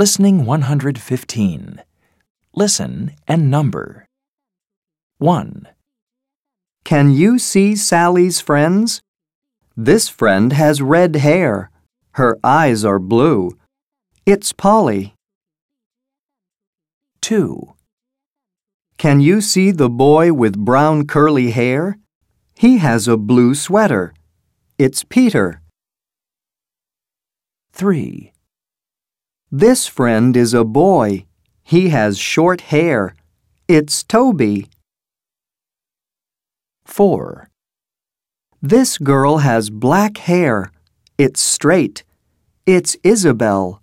Listening 115. Listen and number. 1, Can you see Sally's friends? This friend has red hair. Her eyes are blue. It's Polly. 2, Can you see the boy with brown curly hair? He has a blue sweater. It's Peter. 3, This friend is a boy. He has short hair. It's Toby. 4, This girl has black hair. It's straight. It's Isabel.